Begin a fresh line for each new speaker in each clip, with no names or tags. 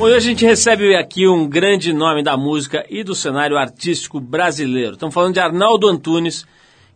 Hoje a gente recebe aqui um grande nome da música e do cenário artístico brasileiro. Estamos falando de Arnaldo Antunes,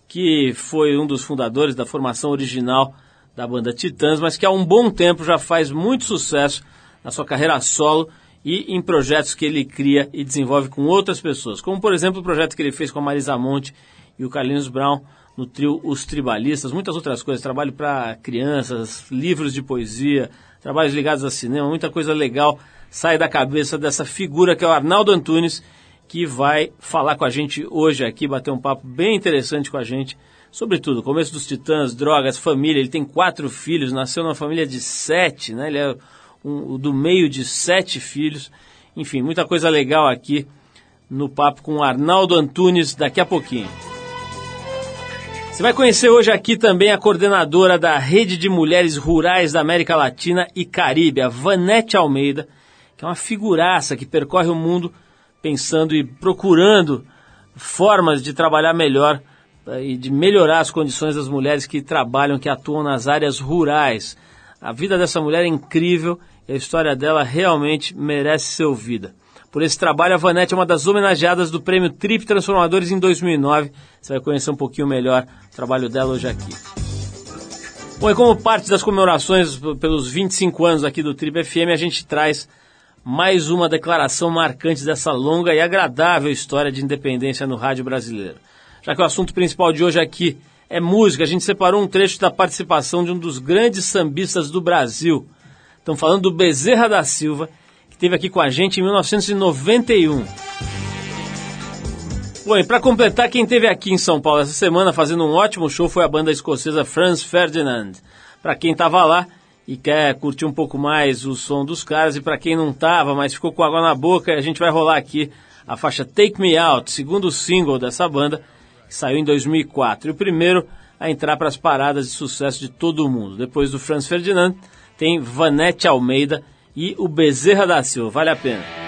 que foi um dos fundadores da formação original da banda Titãs, mas que há um bom tempo já faz muito sucesso na sua carreira solo e em projetos que ele cria e desenvolve com outras pessoas, como por exemplo o projeto que ele fez com a Marisa Monte e o Carlinhos Brown no trio Os Tribalistas, muitas outras coisas, trabalho para crianças, livros de poesia, trabalhos ligados a cinema, muita coisa legal sai da cabeça dessa figura que é o Arnaldo Antunes, que vai falar com a gente hoje aqui, bater um papo bem interessante com a gente, sobre tudo, começo dos Titãs, drogas, família, ele tem quatro filhos, nasceu numa família de sete, né? Ele é um, do meio de sete filhos, enfim, muita coisa legal aqui no papo com o Arnaldo Antunes daqui a pouquinho. Você vai conhecer hoje aqui também a coordenadora da Rede de Mulheres Rurais da América Latina e Caribe, a Vanete Almeida, que é uma figuraça que percorre o mundo pensando e procurando formas de trabalhar melhor eh, e de melhorar as condições das mulheres que trabalham, que atuam nas áreas rurais. A vida dessa mulher é incrível e a história dela realmente merece ser ouvida. Por esse trabalho, a Vanette é uma das homenageadas do prêmio Trip Transformadores em 2009. Você vai conhecer um pouquinho melhor o trabalho dela hoje aqui. Bom, e como parte das comemorações pelos 25 anos aqui do Trip FM, a gente traz mais uma declaração marcante dessa longa e agradável história de independência no rádio brasileiro. Já que o assunto principal de hoje aqui é música, a gente separou um trecho da participação de um dos grandes sambistas do Brasil. Estamos falando do Bezerra da Silva, que esteve aqui com a gente em 1991. Bom, e para completar, quem esteve aqui em São Paulo essa semana fazendo um ótimo show foi a banda escocesa Franz Ferdinand. Para quem estava lá, e quer curtir um pouco mais o som dos caras, e para quem não tava, mas ficou com água na boca, a gente vai rolar aqui a faixa Take Me Out, segundo single dessa banda, que saiu em 2004, e o primeiro a entrar para as paradas de sucesso de todo o mundo. Depois do Franz Ferdinand, tem Vanette Almeida e o Bezerra da Silva, vale a pena.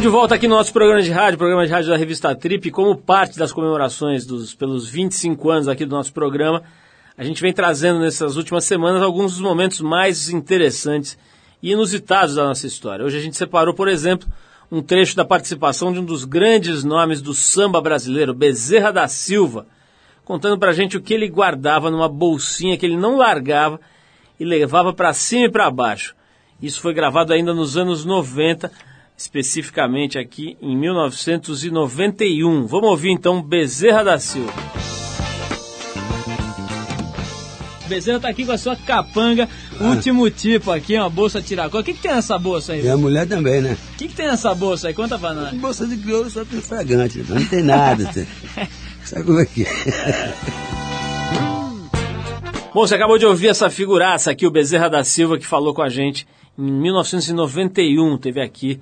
Estamos de volta aqui no nosso programa de rádio, programa de rádio da revista Trip, como parte das comemorações dos, pelos 25 anos aqui do nosso programa. A gente vem trazendo nessas últimas semanas alguns dos momentos mais interessantes e inusitados da nossa história. Hoje a gente separou, por exemplo, um trecho da participação de um dos grandes nomes do samba brasileiro, Bezerra da Silva, contando pra gente o que ele guardava numa bolsinha que ele não largava e levava para cima e para baixo. Isso foi gravado ainda nos anos 90 especificamente aqui em 1991. Vamos ouvir então Bezerra da Silva. Bezerra está aqui com a sua capanga, ah. último tipo aqui, uma bolsa tiracó. O que, que tem nessa bolsa aí?
E a mulher também, né?
O que, que tem nessa bolsa aí? Conta pra nós.
Bolsa de crioulo só tem fragante, não tem nada. Sabe como é que é?
Bom, você acabou de ouvir essa figuraça aqui, o Bezerra da Silva, que falou com a gente em 1991, teve aqui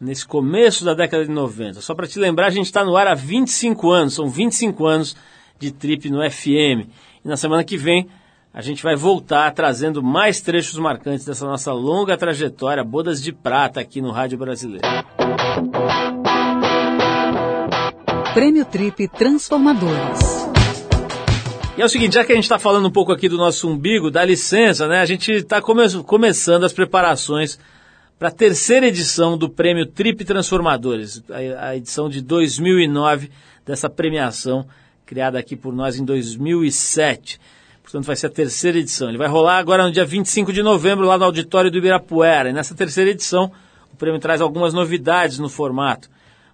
nesse começo da década de 90. Só para te lembrar, a gente está no ar há 25 anos, são 25 anos de trip no FM. E na semana que vem a gente vai voltar trazendo mais trechos marcantes dessa nossa longa trajetória, bodas de prata aqui no Rádio Brasileiro.
Prêmio Trip Transformadores.
E é o seguinte, já que a gente está falando um pouco aqui do nosso umbigo, dá licença, né? A gente está come começando as preparações para a terceira edição do Prêmio Trip Transformadores, a, a, edição de 2009 dessa premiação criada aqui por nós em 2007. Portanto, vai ser a terceira edição. Ele vai rolar agora no dia 25 de novembro lá no auditório do Ibirapuera. E nessa terceira edição, o prêmio traz algumas novidades no formato,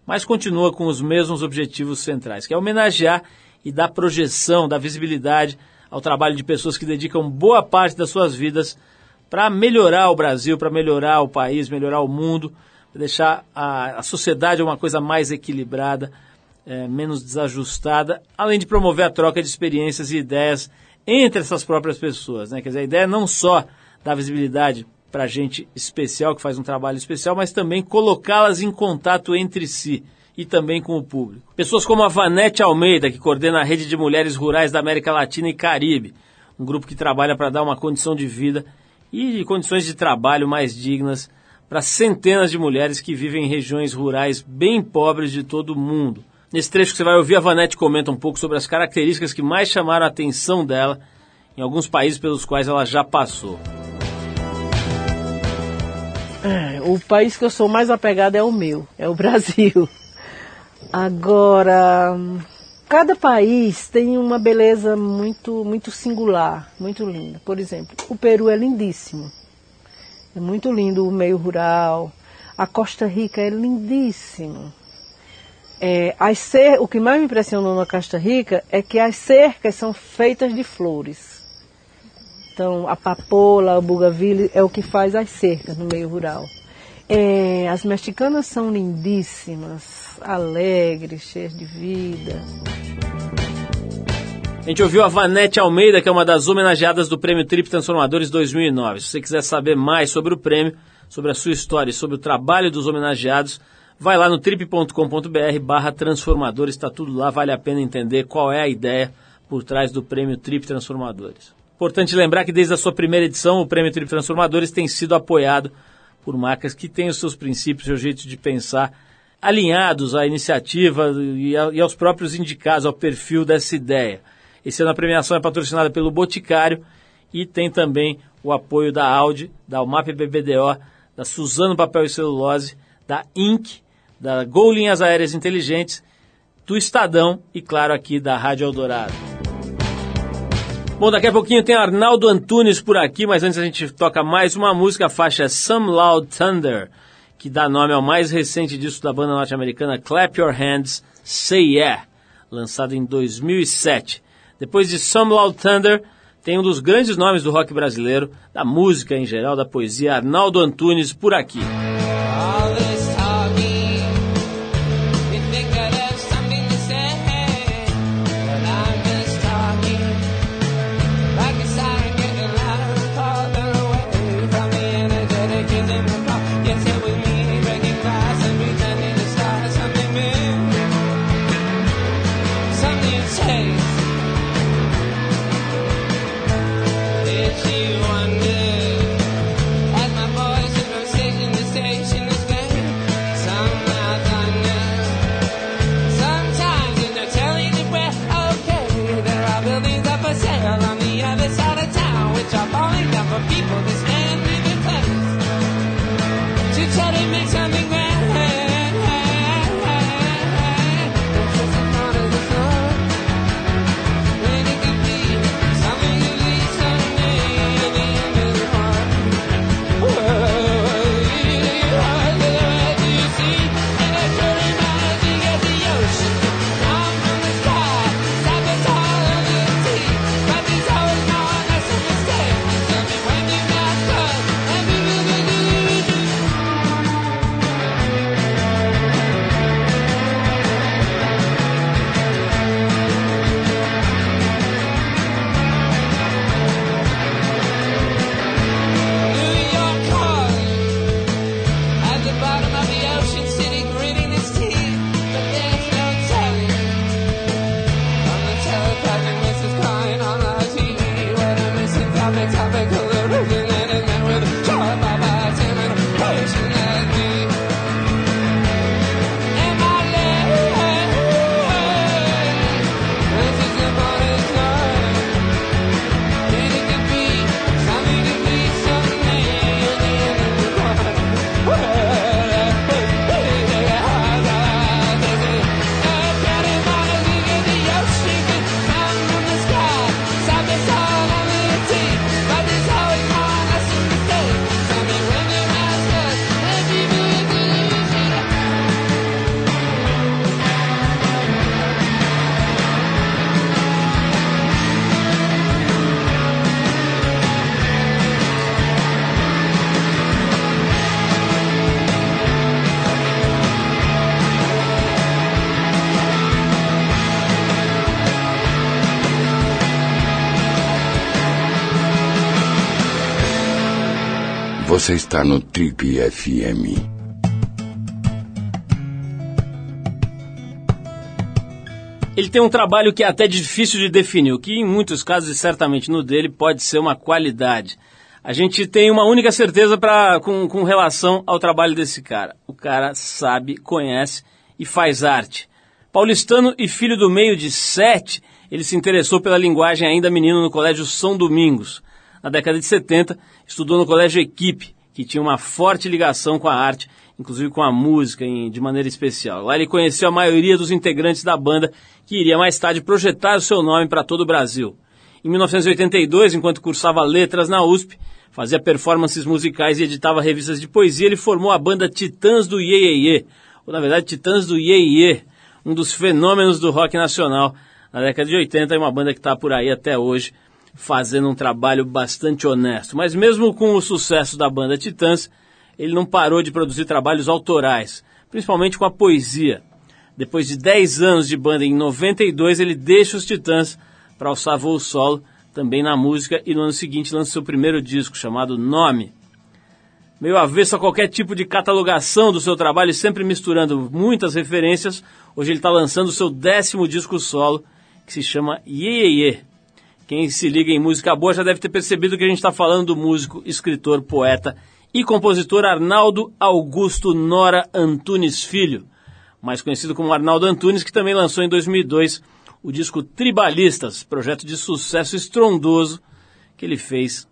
mas continua com os mesmos objetivos centrais, que é homenagear e dar projeção, dar visibilidade ao trabalho de pessoas que dedicam boa parte das suas vidas para melhorar o Brasil, para melhorar o país, melhorar o mundo, deixar a, a sociedade uma coisa mais equilibrada, é, menos desajustada, além de promover a troca de experiências e ideias entre essas próprias pessoas. Né? Quer dizer, a ideia é não só dar visibilidade para gente especial, que faz um trabalho especial, mas também colocá-las em contato entre si e também com o público. Pessoas como a Vanete Almeida, que coordena a Rede de Mulheres Rurais da América Latina e Caribe, um grupo que trabalha para dar uma condição de vida e de condições de trabalho mais dignas para centenas de mulheres que vivem em regiões rurais bem pobres de todo o mundo. Nesse trecho que você vai ouvir, a Vanette comenta um pouco sobre as características que mais chamaram a atenção dela em alguns países pelos quais ela já passou.
É, o país que eu sou mais apegada é o meu, é o Brasil. Agora, Cada país tem uma beleza muito, muito singular, muito linda. Por exemplo, o Peru é lindíssimo. É muito lindo o meio rural. A Costa Rica é lindíssimo. É, as cer o que mais me impressionou na Costa Rica é que as cercas são feitas de flores. Então, a papoula, o bugaville é o que faz as cercas no meio rural. É, as mexicanas são lindíssimas, alegres, cheias de vida.
A gente ouviu a Vanete Almeida, que é uma das homenageadas do Prêmio Trip Transformadores 2009. Se você quiser saber mais sobre o prêmio, sobre a sua história e sobre o trabalho dos homenageados, vai lá no trip.com.br barra transformadores, está tudo lá, vale a pena entender qual é a ideia por trás do Prêmio Trip Transformadores. Importante lembrar que desde a sua primeira edição, o Prêmio Trip Transformadores tem sido apoiado por marcas que têm os seus princípios, seu jeito de pensar alinhados à iniciativa e, aos próprios indicados, ao perfil dessa ideia. Esse ano a premiação é patrocinada pelo Boticário e tem também o apoio da Audi, da UMAP BBDO, da Suzano Papel e Celulose, da Inc., da Gol Linhas Aéreas Inteligentes, do Estadão e, claro, aqui da Rádio Eldorado. Bom, daqui a pouquinho tem Arnaldo Antunes por aqui, mas antes a gente toca mais uma música, a faixa Some Loud Thunder, que dá nome ao mais recente disco da banda norte-americana Clap Your Hands, Say Yeah, lançado em 2007. Depois de Some Loud Thunder, tem um dos grandes nomes do rock brasileiro, da música em geral, da poesia, Arnaldo Antunes, por aqui.
Você está no Trip FM.
Ele tem um trabalho que é até difícil de definir, o que em muitos casos, e certamente no dele, pode ser uma qualidade. A gente tem uma única certeza pra, com, com relação ao trabalho desse cara. O cara sabe, conhece e faz arte. Paulistano e filho do meio de sete, ele se interessou pela linguagem ainda menino no Colégio São Domingos. Na década de 70, estudou no Colégio Equipe, que tinha uma forte ligação com a arte, inclusive com a música em, de maneira especial. Lá ele conheceu a maioria dos integrantes da banda, que iria mais tarde projetar o seu nome para todo o Brasil. Em 1982, enquanto cursava letras na USP, fazia performances musicais e editava revistas de poesia, ele formou a banda Titãs do Iê, Iê, Iê ou na verdade Titãs do Iê, Iê, um dos fenômenos do rock nacional na década de 80 e uma banda que está por aí até hoje, fazendo um trabalho bastante honesto. Mas mesmo com o sucesso da banda Titãs, ele não parou de produzir trabalhos autorais, principalmente com a poesia. Depois de 10 anos de banda, em 92, ele deixa os Titãs para alçar voo solo, também na música, e no ano seguinte lança seu primeiro disco, chamado Nome. Meio avesso a qualquer tipo de catalogação do seu trabalho sempre misturando muitas referências, hoje ele está lançando o seu décimo disco solo, que se chama Ye Ye Ye. Quem se liga em música boa já deve ter percebido que a gente está falando do músico, escritor, poeta e compositor Arnaldo Augusto Nora Antunes Filho, mais conhecido como Arnaldo Antunes, que também lançou em 2002 o disco Tribalistas, projeto de sucesso estrondoso que ele fez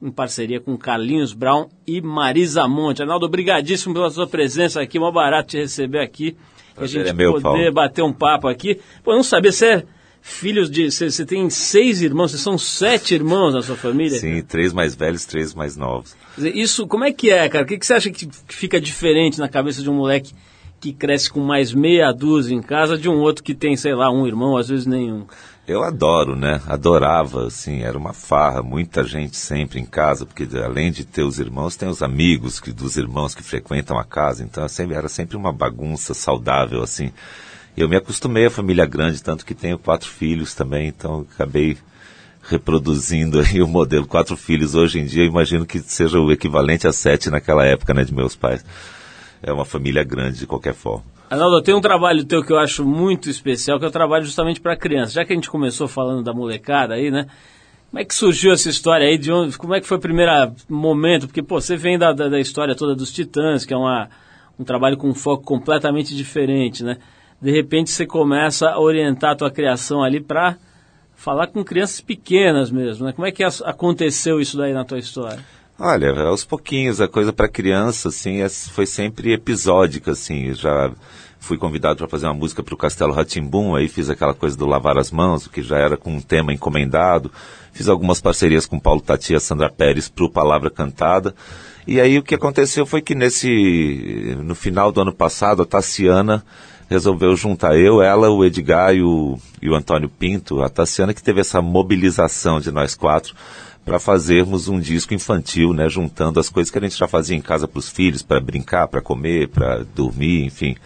em parceria com Carlinhos Brown e Marisa Monte. Arnaldo, obrigadíssimo pela sua presença aqui, mó barato te receber aqui, a gente
é meu,
poder
Paulo.
bater um papo aqui. Pô, não sabia, você é filhos de... Você, tem seis irmãos, vocês são sete irmãos na sua família?
Sim, três mais velhos, três mais novos.
Isso, como é que é, cara? O que, que você acha que que fica diferente na cabeça de um moleque que cresce com mais meia dúzia em casa de um outro que tem, sei lá, um irmão, às vezes nenhum?
Eu adoro, né? Adorava, assim, era uma farra, muita gente sempre em casa, porque além de ter os irmãos, tem os amigos que, dos irmãos que frequentam a casa, então sempre, era sempre uma bagunça saudável, assim. Eu me acostumei à família grande, tanto que tenho quatro filhos também, então acabei reproduzindo aí o modelo. Quatro filhos hoje em dia, eu imagino que seja o equivalente a sete naquela época, né, de meus pais. É uma família grande de qualquer forma.
Arnaldo, tem um trabalho teu que eu acho muito especial, que é o trabalho justamente para criança. Já que a gente começou falando da molecada aí, né? Como é que surgiu essa história aí? De onde, como é que foi o primeiro momento? Porque, pô, você vem da, da, da história toda dos Titãs, que é uma, um trabalho com um foco completamente diferente, né? De repente você começa a orientar a tua criação ali para falar com crianças pequenas mesmo, né? Como é que aconteceu isso daí na tua história?
Olha, aos pouquinhos, a coisa para criança, assim, é- foi sempre episódica, assim. Já fui convidado para fazer uma música para o Castelo Ratimbum, aí fiz aquela coisa do lavar as mãos, que já era com um tema encomendado. Fiz algumas parcerias com Paulo Tati e a Sandra Pérez para o Palavra Cantada. E aí o que aconteceu foi que nesse, no final do ano passado, a Tassiana resolveu juntar eu, ela, o Edgar e o, e o Antônio Pinto, a Tassiana que teve essa mobilização de nós quatro para fazermos um disco infantil, né, juntando as coisas que a gente já fazia em casa para os filhos, para brincar, para comer, para dormir, enfim.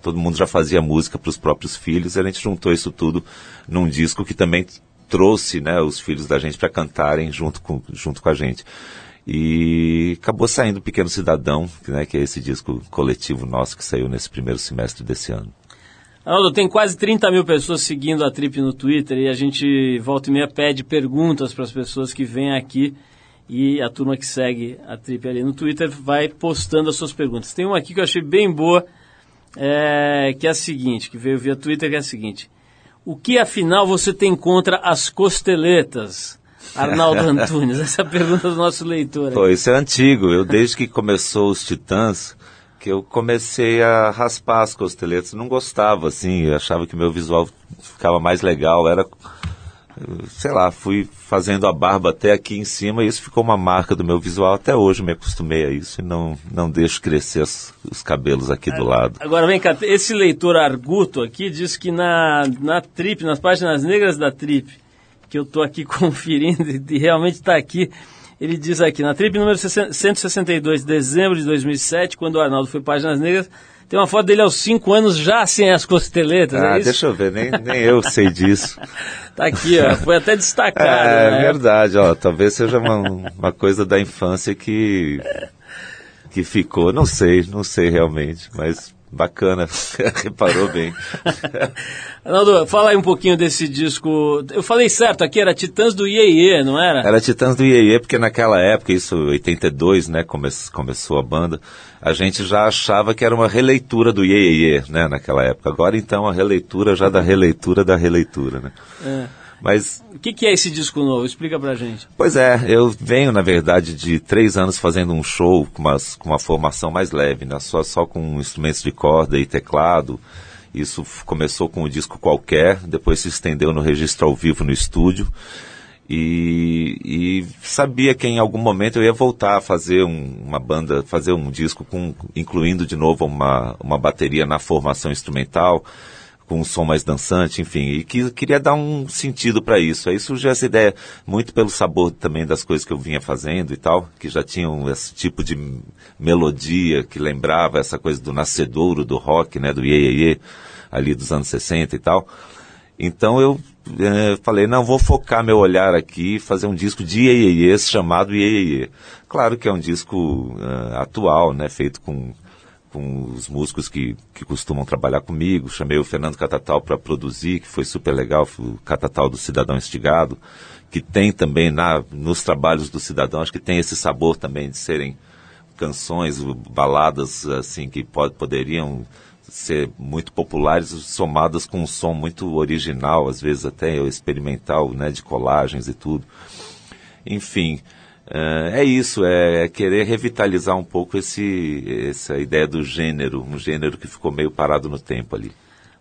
Todo mundo já fazia música para os próprios filhos e a gente juntou isso tudo num disco que também trouxe, né, os filhos da gente para cantarem junto com, junto com a gente. E acabou saindo Pequeno Cidadão, né, que é esse disco coletivo nosso que saiu nesse primeiro semestre desse ano.
Arnaldo, tem quase 30 mil pessoas seguindo a Trip no Twitter e a gente volta e meia pede perguntas para as pessoas que vêm aqui e a turma que segue a Trip ali no Twitter vai postando as suas perguntas. Tem uma aqui que eu achei bem boa, é, que é a seguinte, que veio via Twitter, que é a seguinte. O que afinal você tem contra as costeletas? Arnaldo Antunes, essa é pergunta do nosso leitor.
Pô, isso é antigo. Eu, desde que começou os Titãs, que eu comecei a raspar as costeletas. Não gostava, assim. Eu achava que meu visual ficava mais legal. Era, sei lá, fui fazendo a barba até aqui em cima e isso ficou uma marca do meu visual. Até hoje me acostumei a isso e não, não deixo crescer os, os cabelos aqui do lado.
Agora vem cá, esse leitor Arguto aqui diz que na, na Trip, nas páginas negras da Trip, que eu estou aqui conferindo e realmente está aqui, ele diz aqui, na Trip número 60 162, dezembro de 2007, quando o Arnaldo foi Páginas Negras, tem uma foto dele aos 5 anos já sem as costeletas,
Ah,
é
deixa eu ver, nem, nem eu sei disso.
Tá aqui, ó, foi até destacado.
É,
né?
verdade, ó. Talvez seja uma, uma coisa da infância que, que ficou. Não sei, não sei realmente, mas bacana. Reparou bem.
Arnaldo, fala aí um pouquinho desse disco. Eu falei certo aqui, era Titãs do Iê, não era?
Era Titãs do Iê, porque naquela época, isso 82, né, come, começou a banda, a gente já achava que era uma releitura do Iê, né, naquela época. Agora então a releitura já da releitura da releitura, né.
É.
Mas
O que, que é esse disco novo? Explica pra gente.
Pois é, eu venho, na verdade, de três anos fazendo um show com, umas- com uma formação mais leve, né? só, só com instrumentos de corda e teclado. Isso começou com um disco qualquer, depois se estendeu no registro ao vivo no estúdio. E, e sabia que em algum momento eu ia voltar a fazer um- uma banda, fazer um disco com, incluindo de novo uma, uma bateria na formação instrumental com um som mais dançante, enfim, e que queria dar um sentido para isso. Aí surgiu essa ideia, muito pelo sabor também das coisas que eu vinha fazendo e tal, que já tinham esse tipo de melodia que lembrava essa coisa do nascedouro do rock, né, do iê, iê, iê, ali dos anos 60 e tal. Então eu eh, falei, não, vou focar meu olhar aqui fazer um disco de iê, chamado iê. Claro que é um disco eh, atual, né, feito com com os músicos que, que costumam trabalhar comigo. Chamei o Fernando Catatal para produzir, que foi super legal, o Catatal do Cidadão Estigado, que tem também na, nos trabalhos do Cidadão, acho que tem esse sabor também de serem canções, baladas assim que pod, poderiam ser muito populares, somadas com um som muito original, às vezes até experimental, né, de colagens e tudo. Enfim, é, é isso, é, é querer revitalizar um pouco esse, essa ideia do gênero, um gênero que ficou meio parado no tempo ali.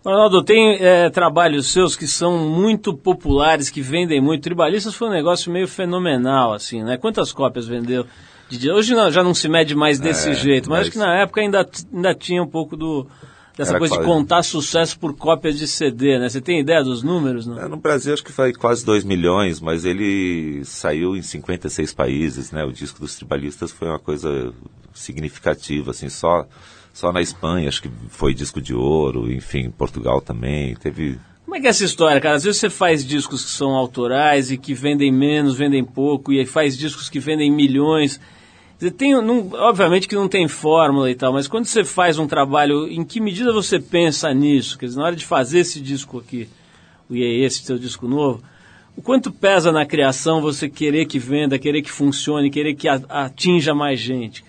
Ronaldo, tem é, trabalhos seus que são muito populares, que vendem muito. Tribalistas foi um negócio meio fenomenal, assim, né? Quantas cópias vendeu? de- Hoje não- já não se mede mais desse
É,
jeito, mas,
mas-
acho que na época ainda, ainda tinha um pouco do, dessa
Era
coisa de
quase-
contar sucesso por cópias de CD, né? Você tem ideia dos números, não?
É, No Brasil acho que foi quase 2 milhões, mas ele saiu em 56 países, né? O disco dos tribalistas foi uma coisa significativa, assim, só, só na Espanha acho que foi disco de ouro, enfim, Portugal também, teve...
Como é que é essa história, cara? Às vezes você faz discos que são autorais e que vendem menos, vendem pouco, e aí faz discos que vendem milhões. Você tem, não- obviamente que não tem fórmula e tal, mas quando você faz um trabalho, em que medida você pensa nisso? Quer dizer, na hora de fazer esse disco aqui, o IE, esse seu disco novo, o quanto pesa na criação você querer que venda, querer que funcione, querer que atinja mais gente?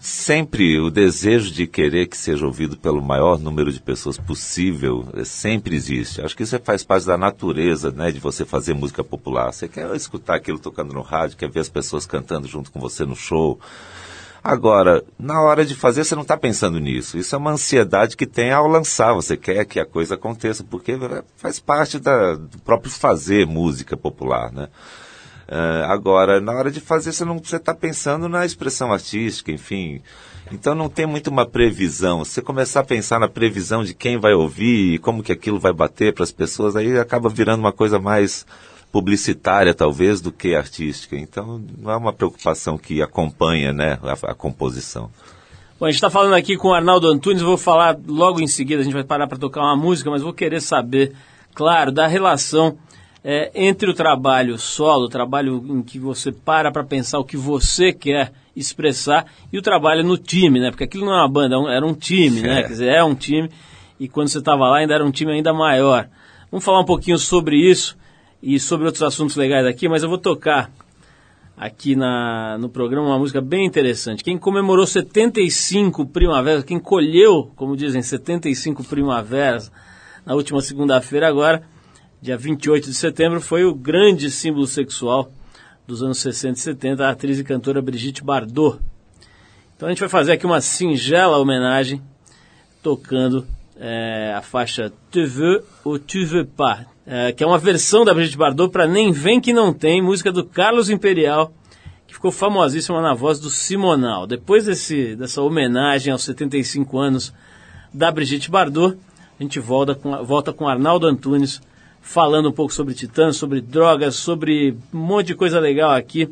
Sempre o desejo de querer que seja ouvido pelo maior número de pessoas possível eh, sempre existe. Acho que isso faz parte da natureza, né, de você fazer música popular. Você quer escutar aquilo tocando no rádio, quer ver as pessoas cantando junto com você no show. Agora, na hora de fazer, você não está pensando nisso. Isso é uma ansiedade que tem ao lançar. Você quer que a coisa aconteça, porque eh, faz parte da, do próprio fazer música popular, né? Eh, agora, na hora de fazer, você não você está pensando na expressão artística, enfim. Então não tem muito uma previsão. Você começar a pensar na previsão de quem vai ouvir como que aquilo vai bater para as pessoas, aí acaba virando uma coisa mais publicitária, talvez, do que artística. Então não é uma preocupação que acompanha né, a, a composição.
Bom, a gente está falando aqui com o Arnaldo Antunes, vou falar logo em seguida, a gente vai parar para tocar uma música, mas vou querer saber, claro, da relação é, entre o trabalho solo, o trabalho em que você para para pensar o que você quer expressar, e o trabalho no time, né? Porque aquilo não é uma banda, era um time, né?
É.
Quer dizer, é um time, e quando você estava lá ainda era um time ainda maior. Vamos falar um pouquinho sobre isso e sobre outros assuntos legais aqui, mas eu vou tocar aqui na, no programa uma música bem interessante. Quem comemorou 75 primaveras, quem colheu, como dizem, 75 primaveras na última segunda-feira agora, dia 28 de setembro, foi o grande símbolo sexual dos anos 60 e 70, a atriz e cantora Brigitte Bardot. Então a gente vai fazer aqui uma singela homenagem, tocando é, a faixa Tu veux ou tu veux pas, é, que é uma versão da Brigitte Bardot para Nem Vem Que Não Tem, música do Carlos Imperial, que ficou famosíssima na voz do Simonal. Depois desse, dessa homenagem aos 75 anos da Brigitte Bardot, a gente volta com, volta com Arnaldo Antunes, falando um pouco sobre Titãs, sobre drogas, sobre um monte de coisa legal aqui.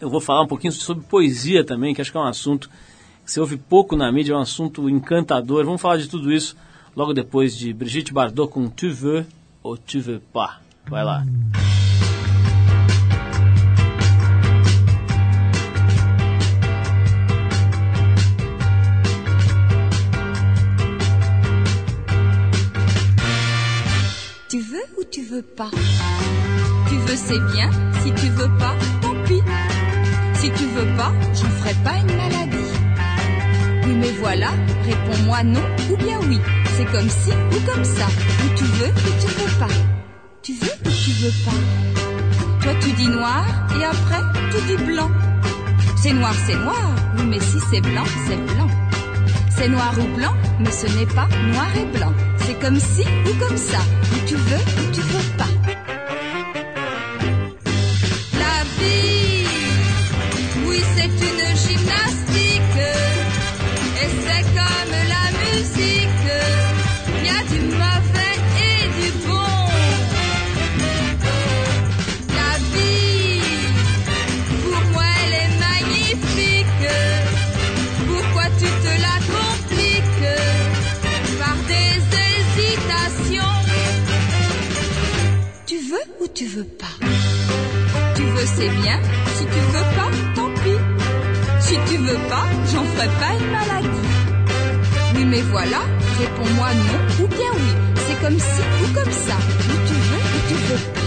Eu vou falar um pouquinho sobre poesia também, que acho que é um assunto que se ouve pouco na mídia, é um assunto encantador. Vamos falar de tudo isso logo depois de Brigitte Bardot com Tu veux ou tu veux pas. Vai lá.
Veux veux pas Tu veux c'est bien, si tu veux pas, tant pis. Si tu veux pas, j'en ferai pas une maladie. Oui mais voilà, réponds-moi non ou bien oui. C'est comme si ou comme ça. Ou tu veux ou tu veux pas. Tu veux ou tu veux pas Toi tu dis noir et après tu dis blanc. C'est noir, c'est noir. Oui mais si c'est blanc, c'est blanc. C'est noir ou blanc, mais ce n'est pas noir et blanc. C'est comme si ou comme ça. Ou tu veux ou tu c'est bien. Si tu veux pas, tant pis. Si tu veux pas, j'en ferai pas une maladie. Oui, mais voilà, réponds-moi non ou bien oui. C'est comme si ou comme ça. Ou tu veux ou tu veux pas.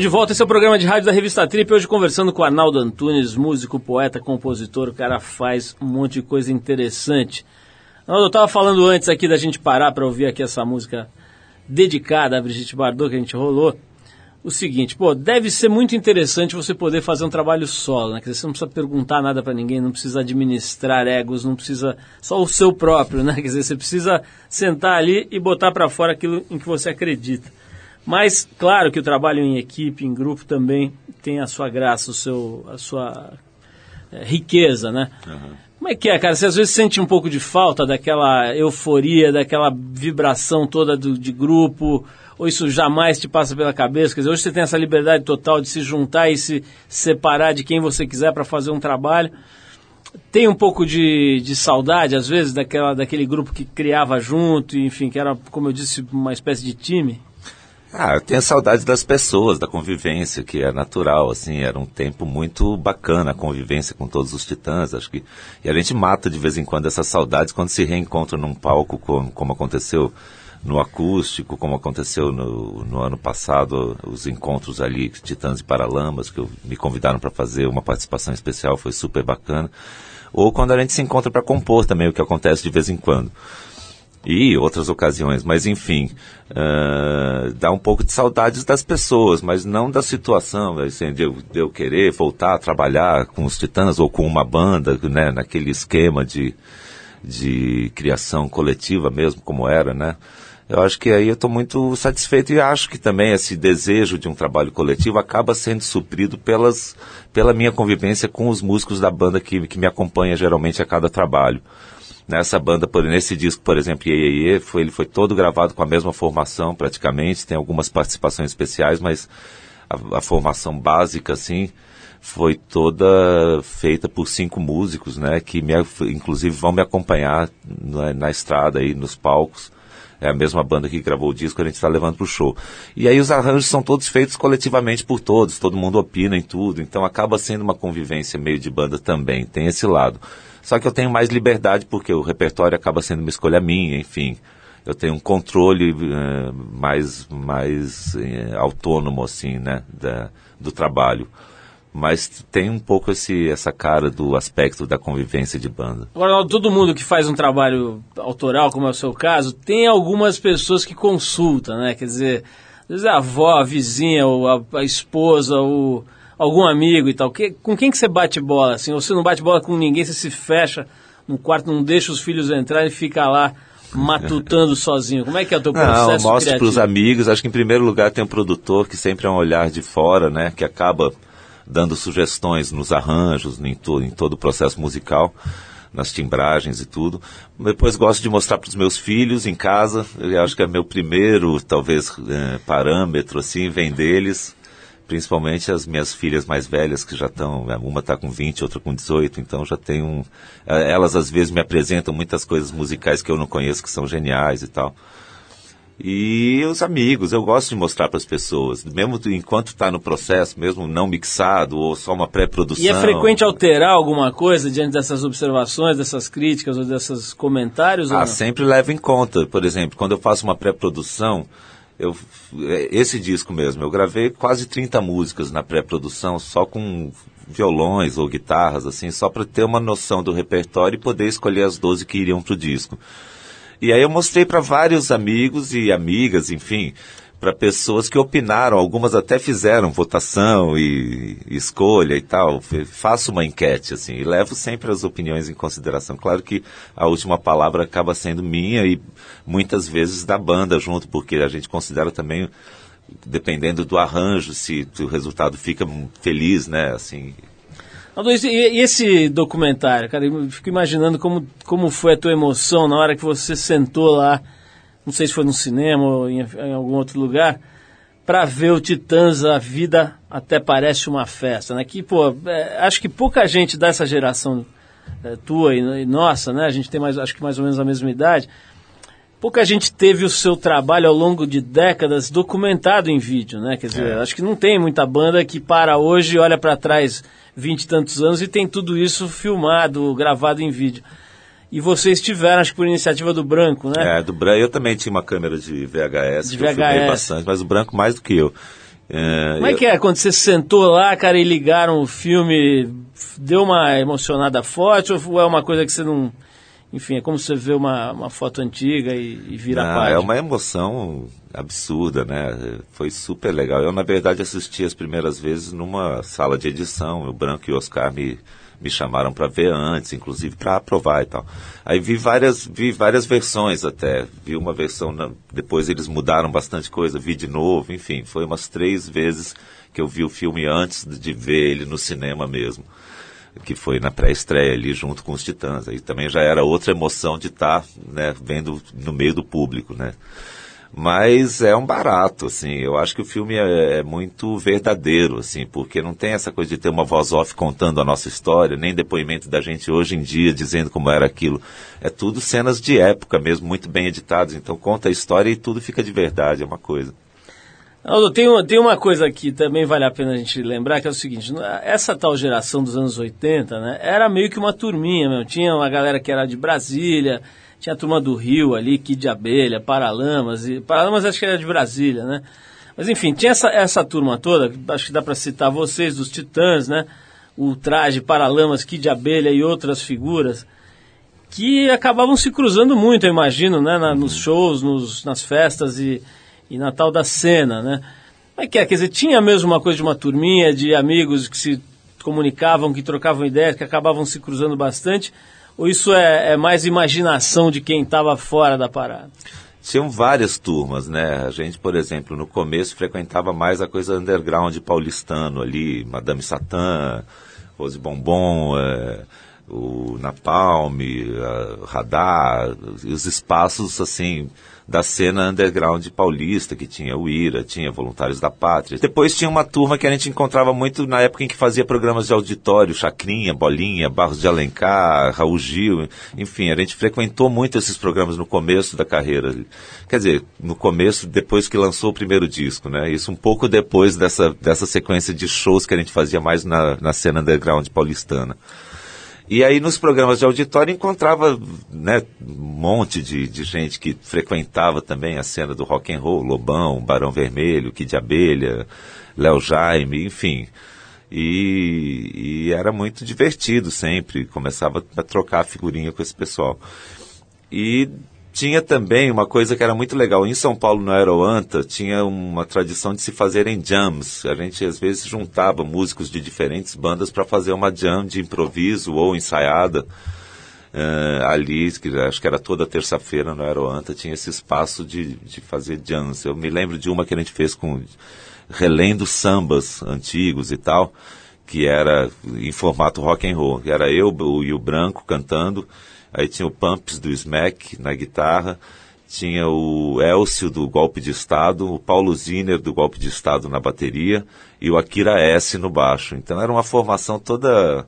Estamos de volta, esse é o programa de rádio da revista Trip, hoje conversando com Arnaldo Antunes, músico, poeta, compositor, o cara faz um monte de coisa interessante. Arnaldo, eu estava falando antes aqui da gente parar para ouvir aqui essa música dedicada a Brigitte Bardot que a gente rolou, o seguinte, pô, deve ser muito interessante você poder fazer um trabalho solo, né? Quer dizer, você não precisa perguntar nada para ninguém, não precisa administrar egos, não precisa só o seu próprio, né? Quer dizer, você precisa sentar ali e botar para fora aquilo em que você acredita. Mas claro que o trabalho em equipe, em grupo também tem a sua graça, o seu, a sua é, riqueza, né? Como é que é, cara? Você às vezes sente um pouco de falta daquela euforia, daquela vibração toda do, de grupo, ou isso jamais te passa pela cabeça? Quer dizer, hoje você tem essa liberdade total de se juntar e se separar de quem você quiser para fazer um trabalho. Tem um pouco de, de saudade, às vezes, daquela, daquele grupo que criava junto, enfim, que era, como eu disse, uma espécie de time?
Ah, eu tenho saudade das pessoas, da convivência, que é natural, assim, era um tempo muito bacana a convivência com todos os titãs, acho que... E a gente mata de vez em quando essas saudades quando se reencontra num palco, como, como aconteceu no acústico, como aconteceu no, no ano passado, os encontros ali, Titãs e Paralamas, que eu, me convidaram para fazer uma participação especial, foi super bacana. Ou quando a gente se encontra para compor também, o que acontece de vez em quando e outras ocasiões, mas enfim, uh, dá um pouco de saudades das pessoas, mas não da situação, assim, de, eu, de eu querer voltar a trabalhar com os Titãs ou com uma banda, né, naquele esquema de, de criação coletiva mesmo, como era, né? Eu acho que aí eu estou muito satisfeito e acho que também esse desejo de um trabalho coletivo acaba sendo suprido pelas, pela minha convivência com os músicos da banda que, que me acompanha geralmente a cada trabalho. Nessa banda, por, nesse disco, por exemplo, Iê, Iê, foi, ele foi todo gravado com a mesma formação praticamente, tem algumas participações especiais, mas a, a formação básica, assim, foi toda feita por cinco músicos, né, que me, inclusive vão me acompanhar na, na estrada aí, nos palcos. É a mesma banda que gravou o disco, a gente está levando para o show. E aí os arranjos são todos feitos coletivamente por todos, todo mundo opina em tudo, então acaba sendo uma convivência meio de banda também, tem esse lado. Só que eu tenho mais liberdade porque o repertório acaba sendo uma escolha minha, enfim. Eu tenho um controle uh, mais, mais uh, autônomo, assim, né, da, do trabalho. Mas tem um pouco esse, essa cara do aspecto da convivência de banda.
Agora, todo mundo que faz um trabalho autoral, como é o seu caso, tem algumas pessoas que consultam, né? Quer dizer, às vezes a avó, a vizinha, ou a, a esposa, ou algum amigo e tal. Que, com quem que você bate bola? Assim, ou você não bate bola com ninguém, você se fecha no quarto, não deixa os filhos entrarem e fica lá matutando sozinho. Como é que é o teu processo
Não, mostro para os amigos. Acho que em primeiro lugar tem um produtor que sempre é um olhar de fora, né? Que acaba dando sugestões nos arranjos, em, to, em todo o processo musical, nas timbragens e tudo. Depois gosto de mostrar para os meus filhos em casa. Eu acho que é meu primeiro, talvez, eh, parâmetro, assim, vem deles. Principalmente as minhas filhas mais velhas, que já estão, uma está com 20, outra com 18, então já tem um... eh, Elas às vezes me apresentam muitas coisas musicais que eu não conheço, que são geniais e tal. E os amigos, eu gosto de mostrar para as pessoas, mesmo enquanto está no processo, mesmo não mixado ou só uma pré-produção.
E é frequente alterar alguma coisa diante dessas observações, dessas críticas ou desses comentários? ou
Ah,
não?
sempre levo em conta. Por exemplo, quando eu faço uma pré-produção, eu, é, esse disco mesmo, eu gravei quase 30 músicas na pré-produção, só com violões ou guitarras, assim, só para ter uma noção do repertório e poder escolher as 12 que iriam pro disco. E aí eu mostrei para vários amigos e amigas, enfim, para pessoas que opinaram, algumas até fizeram votação e, escolha e tal. Faço uma enquete, assim, e levo sempre as opiniões em consideração. Claro que a última palavra acaba sendo minha e muitas vezes da banda junto, porque a gente considera também, dependendo do arranjo, se o resultado fica feliz, né, assim,
e esse documentário, cara, eu fico imaginando como, como foi a tua emoção na hora que você sentou lá, não sei se foi no cinema ou em, em algum outro lugar, para ver o Titãs, a vida até parece uma festa, né? Que, pô, é, acho que pouca gente dessa geração é, tua e, e nossa, né? A gente tem mais, acho que mais ou menos a mesma idade. Pouca gente teve o seu trabalho ao longo de décadas documentado em vídeo, né? Quer dizer, acho que não tem muita banda que para hoje, olha para trás vinte e tantos anos e tem tudo isso filmado, gravado em vídeo. E vocês tiveram, acho que por iniciativa do Branco, né?
É, do branco. Eu também tinha uma câmera de VHS,
De
que eu filmei
VHS.
bastante, mas o branco mais do que eu. É,
Como é
eu-
que é quando você sentou lá, cara, e ligaram o filme, deu uma emocionada forte ou é uma coisa que você não enfim, é como você vê uma, uma foto antiga e, e vira a
Não,
página.
é uma emoção absurda, né? Foi super legal. Eu, na verdade, assisti as primeiras vezes numa sala de edição. O Branco e o Oscar me, me chamaram para ver antes, inclusive para aprovar e tal. Aí vi várias, vi várias versões até. Vi uma versão, na- depois eles mudaram bastante coisa, vi de novo, enfim. Foi umas três vezes que eu vi o filme antes de ver ele no cinema mesmo que foi na pré-estreia ali junto com os Titãs. Aí também já era outra emoção de estar né, vendo no meio do público, né? Mas é um barato, assim. Eu acho que o filme é, é muito verdadeiro, assim, porque não tem essa coisa de ter uma voz off contando a nossa história, nem depoimento da gente hoje em dia dizendo como era aquilo. É tudo cenas de época mesmo, muito bem editadas. Então conta a história e tudo fica de verdade, é uma coisa.
Aldo, tem, uma- tem uma coisa que também vale a pena a gente lembrar, que é o seguinte, essa tal geração dos anos 80, né, era meio que uma turminha mesmo, tinha uma galera que era de Brasília, tinha a turma do Rio ali, Kid de Abelha, Paralamas, e Paralamas acho que era de Brasília, né, mas enfim, tinha essa, essa turma toda, acho que dá para citar vocês, dos Titãs, né, o Traje, Paralamas, Kid de Abelha e outras figuras, que acabavam se cruzando muito, eu imagino, né, na- nos shows, nos, nas festas e, e na tal da cena, né? Como é que é? Quer dizer, tinha mesmo uma coisa de uma turminha de amigos que se comunicavam, que trocavam ideias, que acabavam se cruzando bastante? Ou isso é, é mais imaginação de quem estava fora da parada?
Tinham várias turmas, né? A gente, por exemplo, no começo frequentava mais a coisa underground paulistano ali, Madame Satã, Rose Bombom, eh, o Napalm, Radar, os espaços assim da cena underground paulista, que tinha o Ira, tinha Voluntários da Pátria. Depois tinha uma turma que a gente encontrava muito na época em que fazia programas de auditório, Chacrinha, Bolinha, Barros de Alencar, Raul Gil, enfim, a gente frequentou muito esses programas no começo da carreira. Quer dizer, no começo, depois que lançou o primeiro disco, né? Isso um pouco depois dessa, dessa sequência de shows que a gente fazia mais na, na cena underground paulistana. E aí nos programas de auditório encontrava né, um monte de, de gente que frequentava também a cena do rock and roll, Lobão, Barão Vermelho, Kid Abelha, Léo Jaime, enfim. E, e era muito divertido sempre, começava a trocar figurinha com esse pessoal. E tinha também uma coisa que era muito legal. Em São Paulo, no Aeroanta, tinha uma tradição de se fazerem jams. A gente, às vezes, juntava músicos de diferentes bandas para fazer uma jam de improviso ou ensaiada. Eh, ali, que acho que era toda terça-feira no Aeroanta, tinha esse espaço de, de fazer jams. Eu me lembro de uma que a gente fez com relendo sambas antigos e tal, que era em formato rock and roll. Era eu e o Branco cantando, aí tinha o Pumps do Smack na guitarra, tinha o Elcio do Golpe de Estado, o Paulo Ziner do Golpe de Estado na bateria e o Akira S no baixo. Então era uma formação toda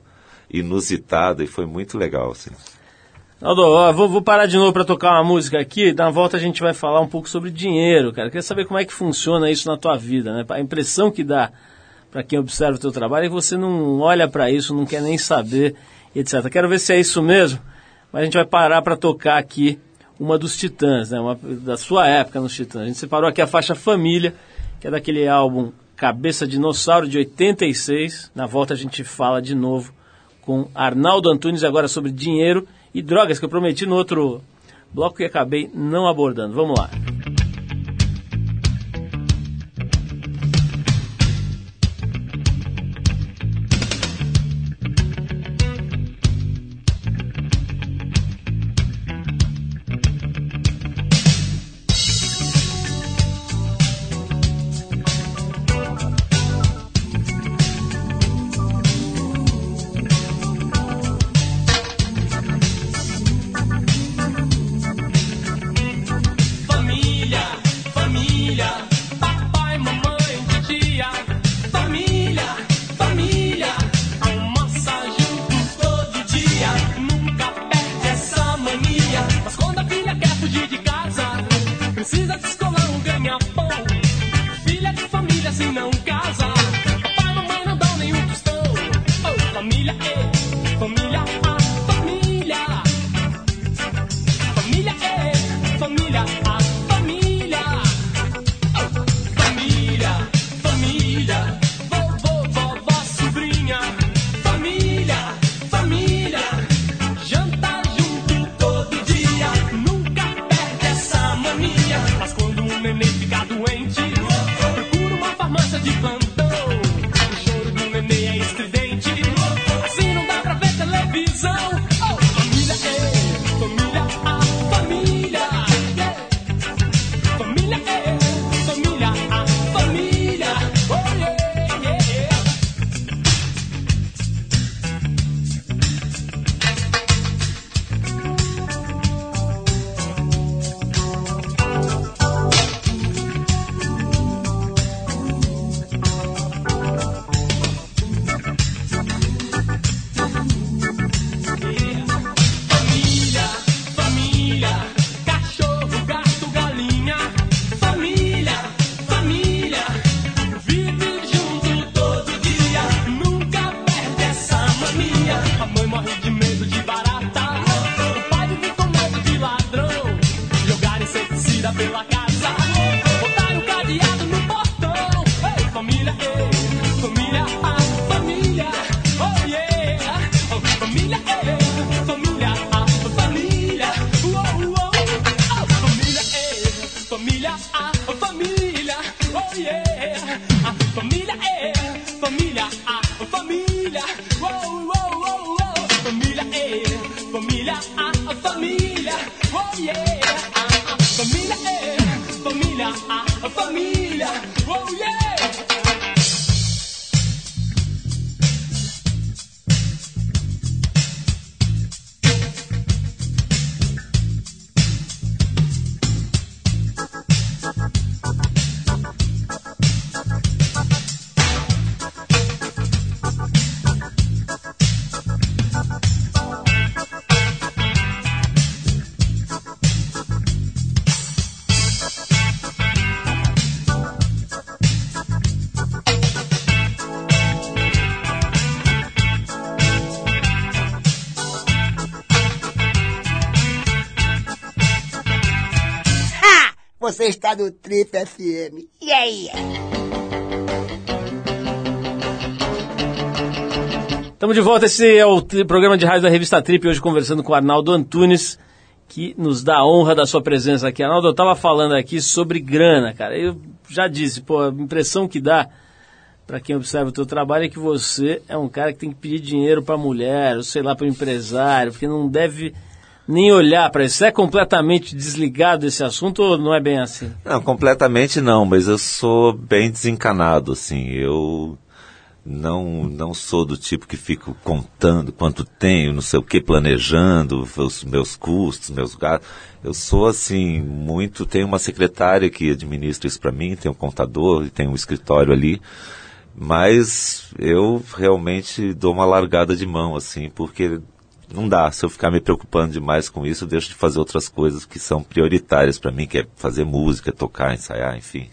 inusitada e foi muito legal, assim.
Aldo, ó, vou, vou parar de novo para tocar uma música aqui. Na volta a gente vai falar um pouco sobre dinheiro, cara. Queria saber como é que funciona isso na tua vida, né? A impressão que dá para quem observa o teu trabalho é que você não olha para isso, não quer nem saber, etc. Quero ver se é isso mesmo, mas a gente vai parar para tocar aqui uma dos Titãs, né? Uma, da sua época nos Titãs. A gente separou aqui a faixa Família, que é daquele álbum Cabeça Dinossauro de 86. Na volta a gente fala de novo com Arnaldo Antunes agora sobre dinheiro e drogas que eu prometi no outro bloco e acabei não abordando. Vamos lá.
Você está no Trip FM. E aí?
Estamos de volta, esse é o programa de rádio da revista Trip, hoje conversando com Arnaldo Antunes, que nos dá a honra da sua presença aqui. Arnaldo, eu estava falando aqui sobre grana, cara. Eu já disse, pô, a impressão que dá para quem observa o teu trabalho é que você é um cara que tem que pedir dinheiro para mulher, ou sei lá, para empresário, porque não deve nem olhar para isso. Você é completamente desligado desse assunto ou não é bem assim?
Não, completamente não, mas eu sou bem desencanado, assim. Eu não não sou do tipo que fico contando quanto tenho, não sei o que, planejando os meus custos, meus gastos. Eu sou assim muito. Tenho uma secretária que administra isso para mim, tenho um contador e tenho um escritório ali. Mas eu realmente dou uma largada de mão, assim, porque não dá. Se eu ficar me preocupando demais com isso, eu deixo de fazer outras coisas que são prioritárias para mim, que é fazer música, tocar, ensaiar, enfim.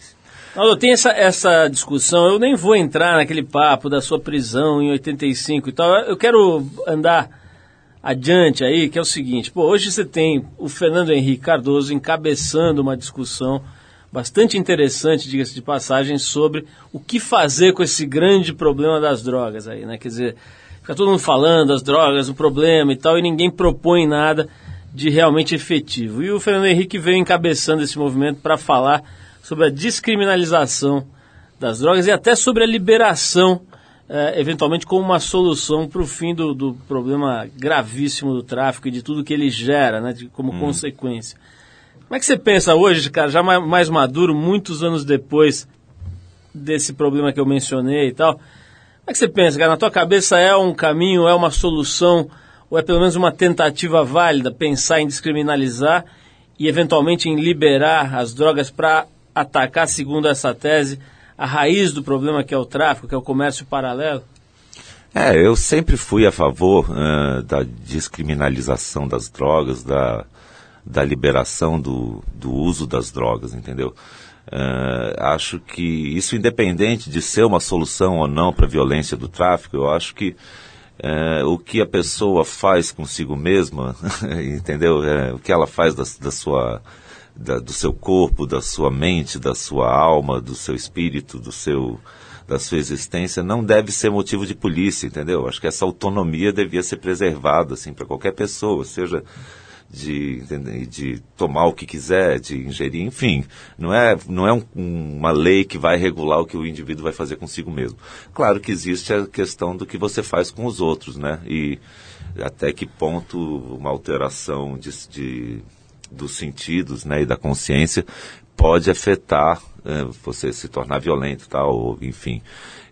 Aldo, tem essa, essa discussão, eu nem vou entrar naquele papo da sua prisão em 85 e tal, eu quero andar adiante aí, que é o seguinte, pô, hoje você tem o Fernando Henrique Cardoso encabeçando uma discussão bastante interessante, diga-se de passagem, sobre o que fazer com esse grande problema das drogas aí, né, quer dizer, fica todo mundo falando das drogas, o problema e tal, e ninguém propõe nada de realmente efetivo. E o Fernando Henrique veio encabeçando esse movimento para falar sobre a descriminalização das drogas e até sobre a liberação, eh, eventualmente como uma solução para o fim do, do problema gravíssimo do tráfico e de tudo que ele gera, né, de- como consequência. Como é que você pensa hoje, cara, já ma- mais maduro, muitos anos depois desse problema que eu mencionei e tal? Como é que você pensa, cara? Na tua cabeça é um caminho, é uma solução, ou é pelo menos uma tentativa válida pensar em descriminalizar e eventualmente em liberar as drogas para atacar, segundo essa tese, a raiz do problema que é o tráfico, que é o comércio paralelo?
É, eu sempre fui a favor eh, da descriminalização das drogas, da, da liberação do, do uso das drogas, entendeu? Eh, acho que isso, independente de ser uma solução ou não para a violência do tráfico, eu acho que eh, o que a pessoa faz consigo mesma, entendeu? Eh, o que ela faz da, da sua, da- do seu corpo, da sua mente, da sua alma, do seu espírito, do seu da sua existência não deve ser motivo de polícia, entendeu? Acho que essa autonomia devia ser preservada assim para qualquer pessoa, seja de, de tomar o que quiser, de ingerir, enfim, não é não é um- uma lei que vai regular o que o indivíduo vai fazer consigo mesmo. Claro que existe a questão do que você faz com os outros, né? E até que ponto uma alteração de, de dos sentidos né, e da consciência pode afetar eh, você se tornar violento tal enfim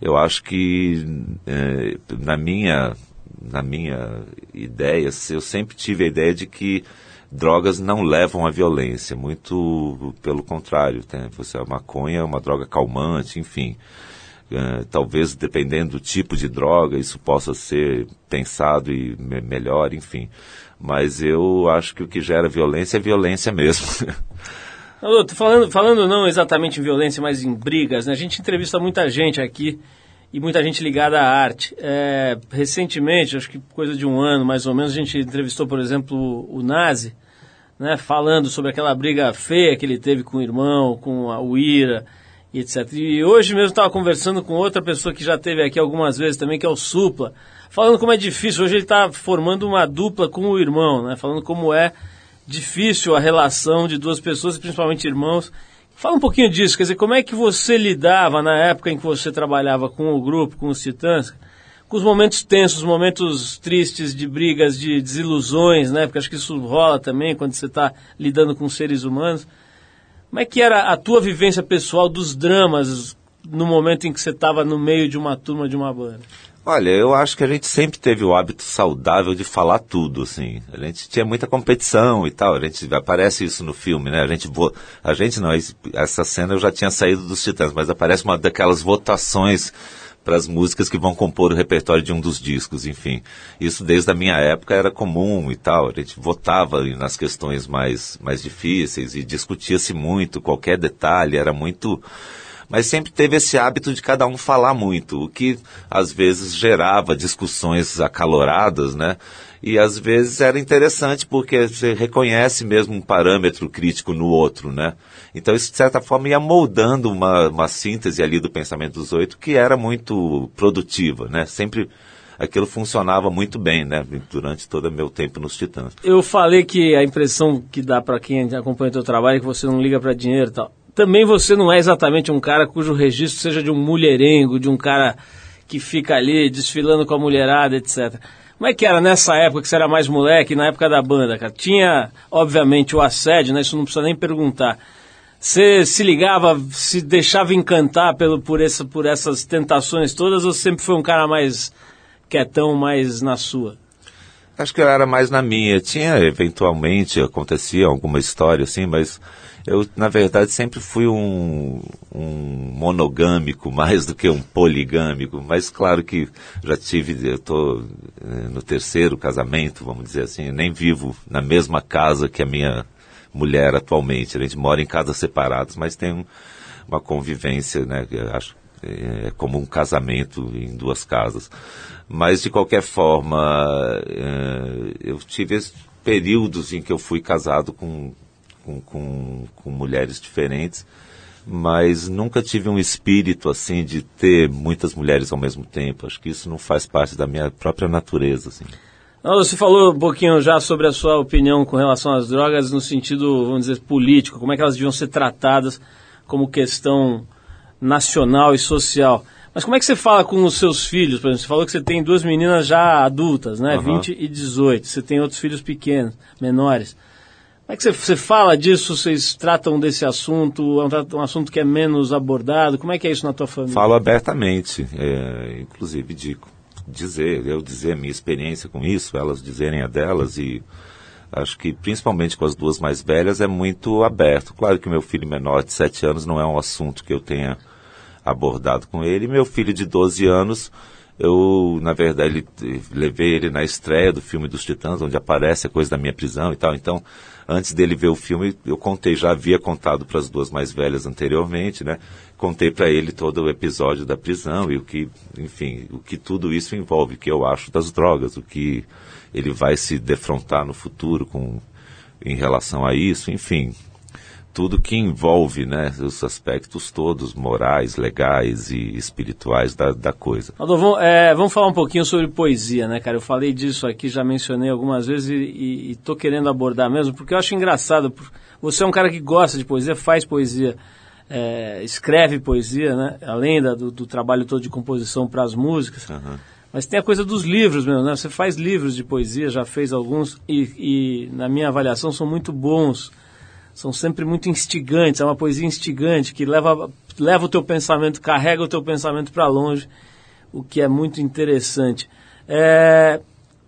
eu acho que eh, na minha na minha ideia eu sempre tive a ideia de que drogas não levam à violência muito pelo contrário né? você a maconha é uma droga calmante enfim eh, talvez dependendo do tipo de droga isso possa ser pensado e me- melhor, enfim. Mas eu acho que o que gera violência é violência mesmo.
Tô falando, falando não exatamente em violência, mas em brigas, né? A gente entrevista muita gente aqui e muita gente ligada à arte. É, recentemente, acho que coisa de um ano mais ou menos, a gente entrevistou, por exemplo, o, Nazi, né? Falando sobre aquela briga feia que ele teve com o irmão, com a Uira e etc. E hoje mesmo estava conversando com outra pessoa que já teve aqui algumas vezes também, que é o Supla, falando como é difícil. Hoje ele está formando uma dupla com o irmão, né? Falando como é difícil a relação de duas pessoas, principalmente irmãos. Fala um pouquinho disso, quer dizer, como é que você lidava na época em que você trabalhava com o grupo, com os Titãs, com os momentos tensos, momentos tristes de brigas, de desilusões, né? Porque acho que isso rola também quando você está lidando com seres humanos. Como é que era a tua vivência pessoal dos dramas no momento em que você estava no meio de uma turma de uma banda?
Olha, eu acho que a gente sempre teve o hábito saudável de falar tudo, assim. A gente tinha muita competição e tal. A gente aparece isso no filme, né? A gente vo... a gente não, essa cena eu já tinha saído dos Titãs, mas aparece uma daquelas votações para as músicas que vão compor o repertório de um dos discos, enfim. Isso desde a minha época era comum e tal. A gente votava nas questões mais mais difíceis e discutia-se muito qualquer detalhe, era muito mas sempre teve esse hábito de cada um falar muito, o que às vezes gerava discussões acaloradas, né? E às vezes era interessante porque você reconhece mesmo um parâmetro crítico no outro, né? Então isso de certa forma ia moldando uma, uma síntese ali do pensamento dos oito que era muito produtiva, né? Sempre aquilo funcionava muito bem, né? Durante todo o meu tempo nos Titãs.
Eu falei que a impressão que dá para quem acompanha o teu trabalho é que você não liga para dinheiro e tal. Também você não é exatamente um cara cujo registro seja de um mulherengo, de um cara que fica ali desfilando com a mulherada, etc. Como é que era nessa época que você era mais moleque, na época da banda, cara? Tinha, obviamente, o assédio, né? Isso não precisa nem perguntar. Você se ligava, se deixava encantar pelo, por, essa, por essas tentações todas ou sempre foi um cara mais quietão, mais na sua?
Acho que eu era mais na minha. Tinha, eventualmente, acontecia alguma história assim, mas eu, na verdade, sempre fui um, um monogâmico mais do que um poligâmico. Mas claro que já tive, eu estou no terceiro casamento, vamos dizer assim, nem vivo na mesma casa que a minha mulher atualmente. A gente mora em casas separadas, mas tem um, uma convivência, né? acho é como um casamento em duas casas. Mas, de qualquer forma, é, eu tive períodos em que eu fui casado com, com, com, com mulheres diferentes, mas nunca tive um espírito assim de ter muitas mulheres ao mesmo tempo. Acho que isso não faz parte da minha própria natureza. Assim.
Você falou um pouquinho já sobre a sua opinião com relação às drogas no sentido, vamos dizer, político, como é que elas deviam ser tratadas como questão nacional e social. Mas como é que você fala com os seus filhos? Por exemplo, você falou que você tem duas meninas já adultas, né?
Aham.
20 e 18. Você tem outros filhos pequenos, menores. Como é que você, fala disso? Vocês tratam desse assunto? É um, um assunto que é menos abordado? Como é que é isso na tua família?
Falo abertamente, é, inclusive de dizer, eu dizer a minha experiência com isso, elas dizerem a delas e acho que principalmente com as duas mais velhas é muito aberto. Claro que meu filho menor de 7 anos não é um assunto que eu tenha abordado com ele. Meu filho de 12 anos, eu, na verdade, ele, levei ele na estreia do filme dos Titãs, onde aparece a coisa da minha prisão e tal. Então, antes dele ver o filme, eu contei, já havia contado para as duas mais velhas anteriormente, né? Contei para ele todo o episódio da prisão e o que, enfim, o que tudo isso envolve, o que eu acho das drogas, o que ele vai se defrontar no futuro com em relação a isso, enfim, tudo que envolve, né, os aspectos todos morais, legais e espirituais da, da coisa.
Aldo, vamos, é, vamos falar um pouquinho sobre poesia, né, cara? Eu falei disso aqui, já mencionei algumas vezes e estou querendo abordar mesmo, porque eu acho engraçado. Você é um cara que gosta de poesia, faz poesia, é, escreve poesia, né? Além da- do, do trabalho todo de composição para as músicas. Mas tem a coisa dos livros mesmo, né? Você faz livros de poesia, já fez alguns, e, e na minha avaliação são muito bons. São sempre muito instigantes, é uma poesia instigante que leva, leva o teu pensamento, carrega o teu pensamento para longe, o que é muito interessante. É,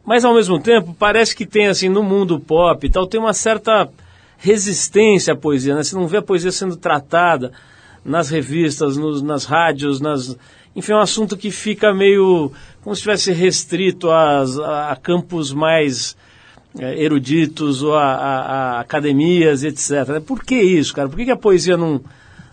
mas ao mesmo tempo, parece que tem assim, no mundo pop e tal, tem uma certa resistência à poesia, né? Você não vê a poesia sendo tratada nas revistas, nos- nas rádios, nas... Enfim, é um assunto que fica meio como se estivesse restrito às- a, a campos mais eruditos ou a, a- a academias, etc. Por que isso, cara? Por que, que a poesia não,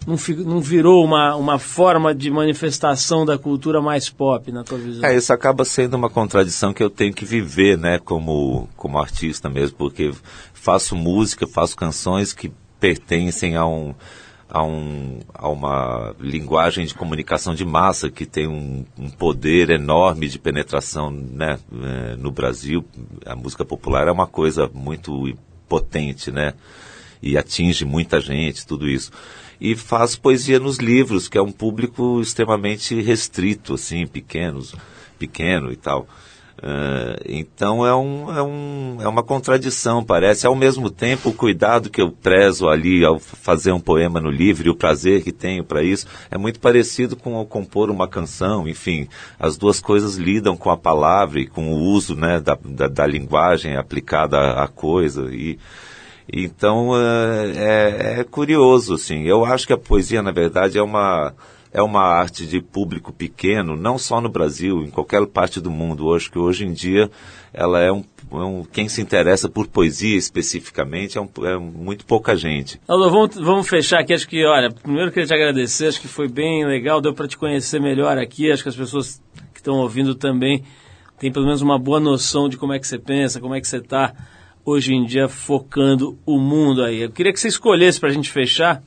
não, não virou uma, uma forma de manifestação da cultura mais pop, na tua visão?
É, isso acaba sendo uma contradição que eu tenho que viver, né, como, como artista mesmo, porque faço música, faço canções que pertencem a um a, um, a uma linguagem de comunicação de massa que tem um, um poder enorme de penetração né, eh, no Brasil. A música popular é uma coisa muito potente, né? e atinge muita gente, tudo isso. E faz poesia nos livros, que é um público extremamente restrito, assim, pequenos, pequeno e tal. Ah, então é, um, é, um, é uma contradição, parece. Ao mesmo tempo, o cuidado que eu prezo ali ao fazer um poema no livro e o prazer que tenho para isso é muito parecido com ao compor uma canção. Enfim, as duas coisas lidam com a palavra e com o uso né, da, da, da linguagem aplicada à coisa. E, então é, é, é curioso, assim. Eu acho que a poesia, na verdade, é uma,
é uma arte de público pequeno, não só no Brasil, em qualquer parte do mundo hoje, que hoje em dia ela é um, é um quem se interessa por poesia especificamente é, um, é muito pouca gente.
Alô, vamos, vamos fechar aqui. Acho que, olha, primeiro queria te agradecer. Acho que foi bem legal. Deu para te conhecer melhor aqui. Acho que as pessoas que estão ouvindo também têm pelo menos uma boa noção de como é que você pensa, como é que você está hoje em dia focando o mundo aí. Eu queria que você escolhesse para a gente fechar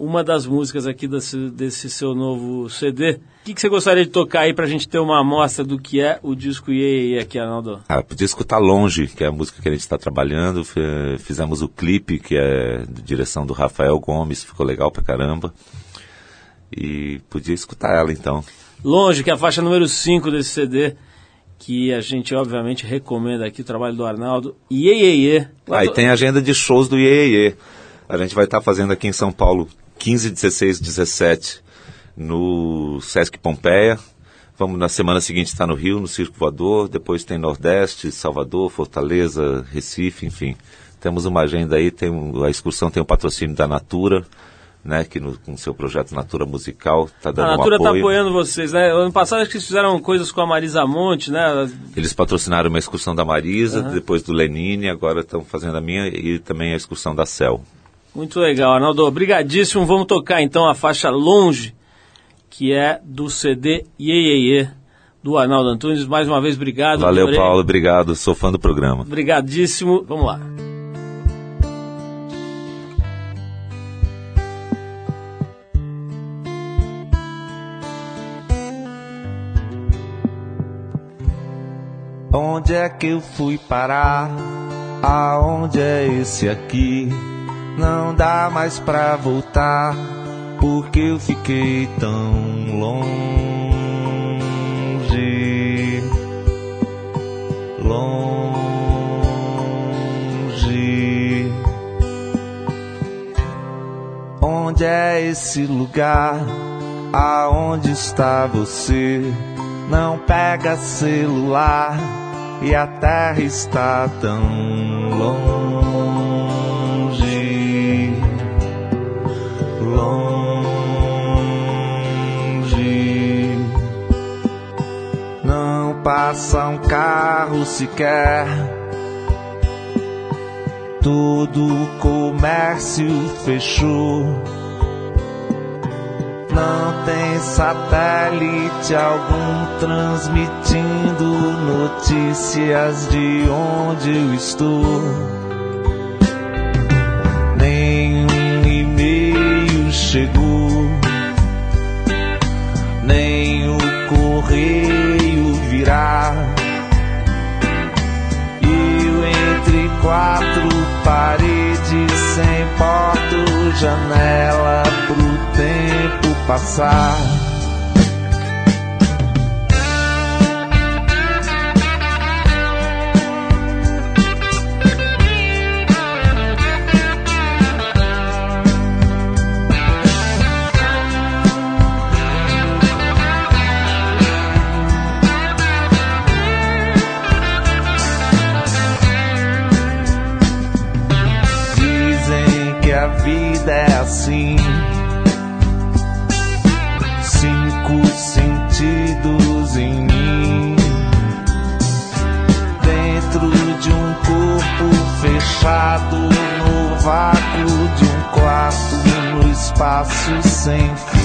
uma das músicas aqui desse, desse seu novo CD. O que, que você gostaria de tocar aí para a gente ter uma amostra do que é o disco Iê aqui, Arnaldo?
Ah, podia escutar Longe, que é a música que a gente está trabalhando. Fizemos o clipe, que é de direção do Rafael Gomes, ficou legal pra caramba. E podia escutar ela então.
Longe, que é a faixa número 5 desse CD, que a gente obviamente recomenda aqui, o trabalho do Arnaldo. Iê, iê, iê.
Ah, e tem a agenda de shows do Iê A gente vai estar fazendo aqui em São Paulo 15, 16, 17 no Sesc Pompeia. Vamos na semana seguinte estar no Rio, no Circo Voador. Depois tem Nordeste, Salvador, Fortaleza, Recife, enfim. Temos uma agenda aí, tem um- a excursão tem o patrocínio da Natura, né, que no, com seu projeto Natura Musical está dando
A
um
Natura está
apoio.
apoiando vocês, né? Ano passado acho que eles fizeram coisas com a Marisa Monte, né?
Eles patrocinaram uma excursão da Marisa, depois do Lenine, agora estão fazendo a minha e também a excursão da Cel.
Muito legal, Arnaldo. Obrigadíssimo. Vamos tocar então a faixa Longe, que é do CD Iê, Iê, Iê, do Arnaldo Antunes. Mais uma vez, obrigado.
Valeu,
Adorei.
Paulo, obrigado, sou fã do programa.
Obrigadíssimo. Vamos lá.
Onde é que eu fui parar? Aonde é esse aqui? Não dá mais pra voltar, porque eu fiquei tão longe. Longe. Onde é esse lugar? Aonde está você? Não pega celular e a terra está tão longe. Passa um carro sequer. Todo o comércio fechou. Não tem satélite algum transmitindo notícias de onde eu estou. Nenhum e-mail chegou, nem o correio virá. Eu entre quatro paredes, sem porta janela pro tempo passar. Espaço sem fim.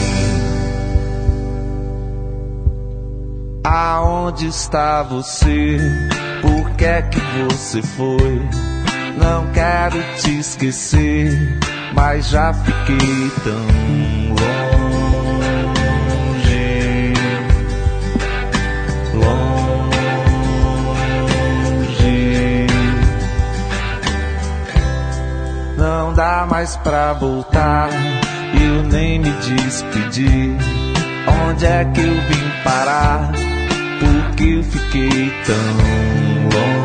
Aonde está você? Por que é que você foi? Não quero te esquecer, mas já fiquei tão longe. Não dá mais pra voltar, eu nem me despedi. Onde é que eu vim parar? Porque eu fiquei tão longe.